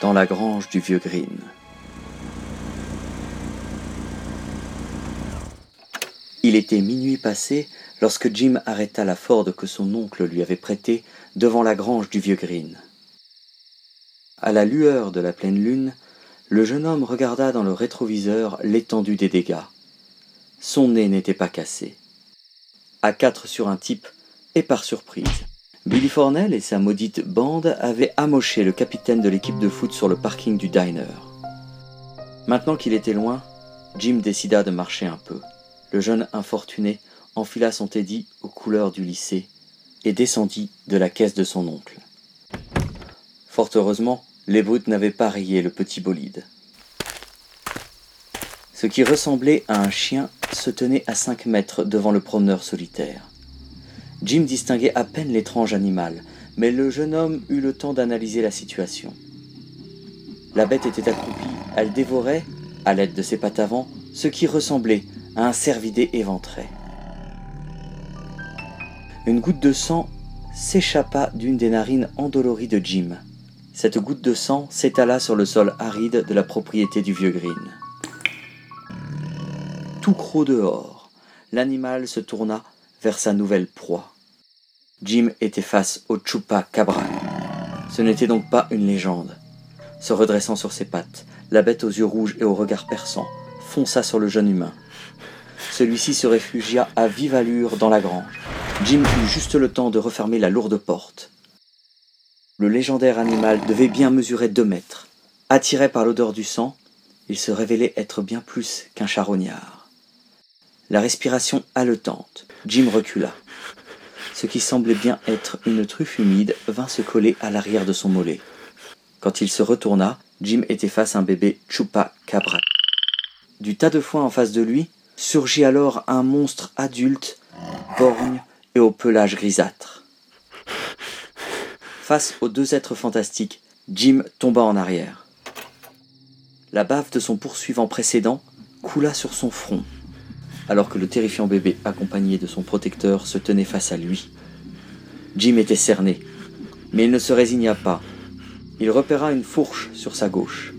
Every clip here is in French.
dans la grange du vieux Green. Il était minuit passé lorsque Jim arrêta la Ford que son oncle lui avait prêtée devant la grange du vieux Green. À la lueur de la pleine lune, le jeune homme regarda dans le rétroviseur l'étendue des dégâts. Son nez n'était pas cassé. À quatre sur un type, et par surprise. Billy Fornell et sa maudite bande avaient amoché le capitaine de l'équipe de foot sur le parking du diner. Maintenant qu'il était loin, Jim décida de marcher un peu. Le jeune infortuné enfila son teddy aux couleurs du lycée et descendit de la caisse de son oncle. Fort heureusement, les brutes n'avaient pas rayé le petit bolide. Ce qui ressemblait à un chien se tenait à cinq mètres devant le promeneur solitaire. Jim distinguait à peine l'étrange animal, mais le jeune homme eut le temps d'analyser la situation. La bête était accroupie, elle dévorait, à l'aide de ses pattes avant, ce qui ressemblait à un cervidé éventré. Une goutte de sang s'échappa d'une des narines endolories de Jim. Cette goutte de sang s'étala sur le sol aride de la propriété du vieux Green. Tout croc dehors, l'animal se tourna vers sa nouvelle proie. Jim était face au Chupa Cabra. Ce n'était donc pas une légende. Se redressant sur ses pattes, la bête aux yeux rouges et au regard perçant fonça sur le jeune humain. Celui-ci se réfugia à vive allure dans la grange. Jim eut juste le temps de refermer la lourde porte. Le légendaire animal devait bien mesurer deux mètres. Attiré par l'odeur du sang, il se révélait être bien plus qu'un charognard. La respiration haletante, Jim recula. Ce qui semblait bien être une truffe humide vint se coller à l'arrière de son mollet. Quand il se retourna, Jim était face à un bébé Chupa Cabra. Du tas de foin en face de lui, surgit alors un monstre adulte, borgne et au pelage grisâtre. Face aux deux êtres fantastiques, Jim tomba en arrière. La bave de son poursuivant précédent coula sur son front, alors que le terrifiant bébé accompagné de son protecteur se tenait face à lui. Jim était cerné, mais il ne se résigna pas. Il repéra une fourche sur sa gauche.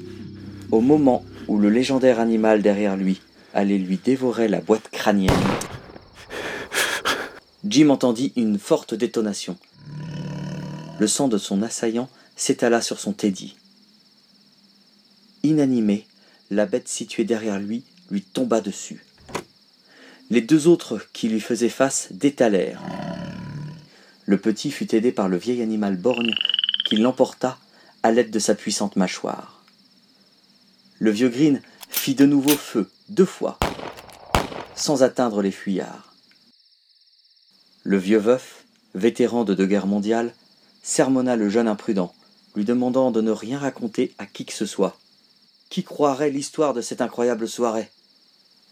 Au moment où le légendaire animal derrière lui allait lui dévorer la boîte crânienne, Jim entendit une forte détonation le sang de son assaillant s'étala sur son teddy. Inanimé, la bête située derrière lui lui tomba dessus. Les deux autres qui lui faisaient face détalèrent. Le petit fut aidé par le vieil animal borgne qui l'emporta à l'aide de sa puissante mâchoire. Le vieux Green fit de nouveau feu, deux fois, sans atteindre les fuyards. Le vieux veuf, vétéran de deux guerres mondiales, sermonna le jeune imprudent, lui demandant de ne rien raconter à qui que ce soit. Qui croirait l'histoire de cette incroyable soirée?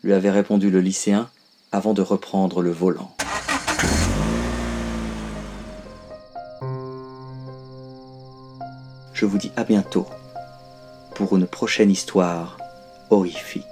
lui avait répondu le lycéen avant de reprendre le volant. Je vous dis à bientôt pour une prochaine histoire horrifique.